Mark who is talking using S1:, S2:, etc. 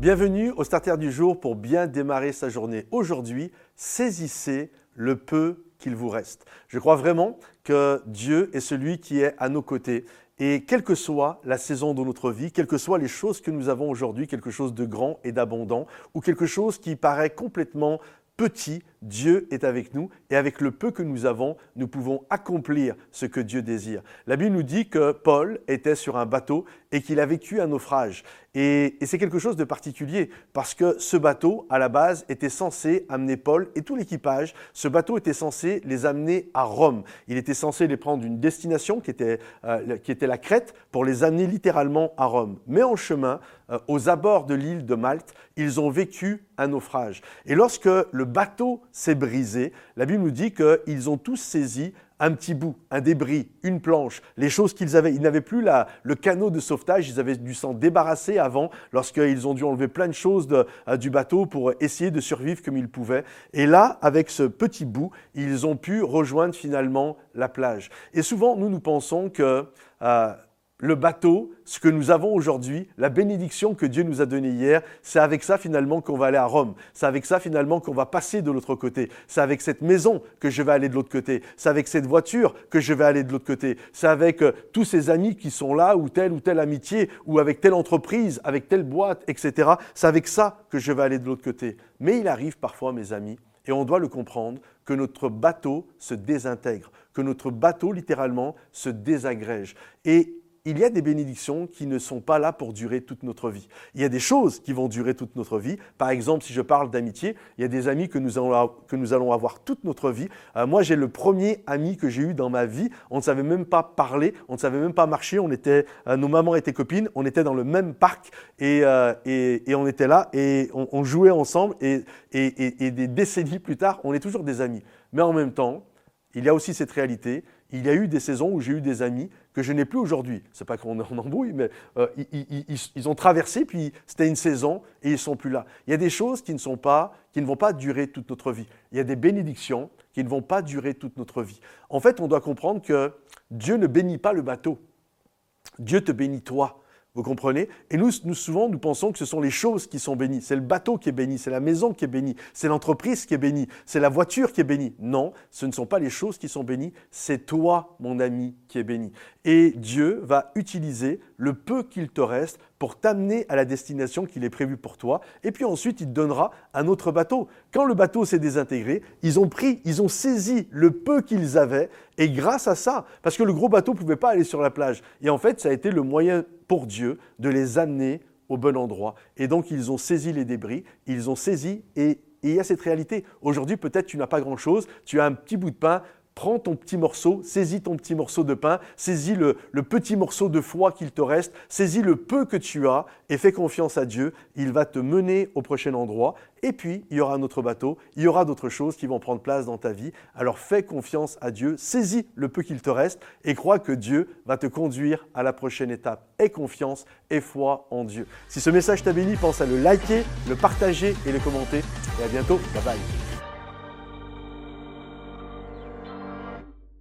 S1: Bienvenue au Starter du jour pour bien démarrer sa journée. Aujourd'hui, saisissez le peu qu'il vous reste. Je crois vraiment que Dieu est celui qui est à nos côtés. Et quelle que soit la saison de notre vie, quelles que soient les choses que nous avons aujourd'hui, quelque chose de grand et d'abondant, ou quelque chose qui paraît complètement petit, Dieu est avec nous et avec le peu que nous avons, nous pouvons accomplir ce que Dieu désire. La Bible nous dit que Paul était sur un bateau et qu'il a vécu un naufrage. Et, c'est quelque chose de particulier parce que ce bateau, à la base, était censé amener Paul et tout l'équipage. Ce bateau était censé les amener à Rome. Il était censé les prendre d'une destination qui était, euh, qui était la Crète pour les amener littéralement à Rome. Mais en chemin, euh, aux abords de l'île de Malte, ils ont vécu un naufrage. Et lorsque le bateau s'est brisé, la Bible nous dit qu'ils ont tous saisi un petit bout, un débris, une planche, les choses qu'ils avaient. Ils n'avaient plus le canot de sauvetage, ils avaient dû s'en débarrasser avant lorsqu'ils ont dû enlever plein de choses euh, du bateau pour essayer de survivre comme ils pouvaient. Et là, avec ce petit bout, ils ont pu rejoindre finalement la plage. Et souvent, nous, nous pensons que... Euh, le bateau, ce que nous avons aujourd'hui, la bénédiction que Dieu nous a donnée hier, c'est avec ça finalement qu'on va aller à Rome. C'est avec ça finalement qu'on va passer de l'autre côté. C'est avec cette maison que je vais aller de l'autre côté. C'est avec cette voiture que je vais aller de l'autre côté. C'est avec euh, tous ces amis qui sont là, ou telle ou telle amitié, ou avec telle entreprise, avec telle boîte, etc. C'est avec ça que je vais aller de l'autre côté. Mais il arrive parfois, mes amis, et on doit le comprendre, que notre bateau se désintègre, que notre bateau littéralement se désagrège. Et il y a des bénédictions qui ne sont pas là pour durer toute notre vie. Il y a des choses qui vont durer toute notre vie. Par exemple, si je parle d'amitié, il y a des amis que nous allons, avoir toute notre vie. Euh, moi, j'ai le premier ami que j'ai eu dans ma vie. On ne savait même pas parler, on ne savait même pas marcher. On était, euh, nos mamans étaient copines, on était dans le même parc et, euh, on était là et on, jouait ensemble. et des décennies plus tard, on est toujours des amis. Mais en même temps, il y a aussi cette réalité il y a eu des saisons où j'ai eu des amis que je n'ai plus aujourd'hui. C'est pas qu'on en embrouille, mais euh, ils, ont traversé, puis c'était une saison et ils sont plus là. Il y a des choses qui ne sont pas, qui ne vont pas durer toute notre vie. Il y a des bénédictions qui ne vont pas durer toute notre vie. En fait, on doit comprendre que Dieu ne bénit pas le bateau. Dieu te bénit toi. Vous comprenez? Et nous, nous, souvent, nous pensons que ce sont les choses qui sont bénies. C'est le bateau qui est béni, c'est la maison qui est bénie, c'est l'entreprise qui est bénie, c'est la voiture qui est bénie. Non, ce ne sont pas les choses qui sont bénies, c'est toi, mon ami, qui est béni. Et Dieu va utiliser le peu qu'il te reste pour t'amener à la destination qu'il est prévue pour toi. Et puis ensuite, il te donnera un autre bateau. Quand le bateau s'est désintégré, ils ont pris, ils ont saisi le peu qu'ils avaient. Et grâce à ça, parce que le gros bateau ne pouvait pas aller sur la plage. Et en fait, ça a été le moyen pour Dieu de les amener au bon endroit. Et donc, ils ont saisi les débris, ils ont saisi et il y a cette réalité. Aujourd'hui, peut-être tu n'as pas grand-chose, tu as un petit bout de pain, prends ton petit morceau, saisis ton petit morceau de pain, saisis le, petit morceau de foi qu'il te reste, saisis le peu que tu as et fais confiance à Dieu. Il va te mener au prochain endroit. Et puis, il y aura un autre bateau, il y aura d'autres choses qui vont prendre place dans ta vie. Alors fais confiance à Dieu, saisis le peu qu'il te reste et crois que Dieu va te conduire à la prochaine étape. Aie confiance et foi en Dieu. Si ce message t'a béni, pense à le liker, le partager et le commenter. Et à bientôt. Bye bye.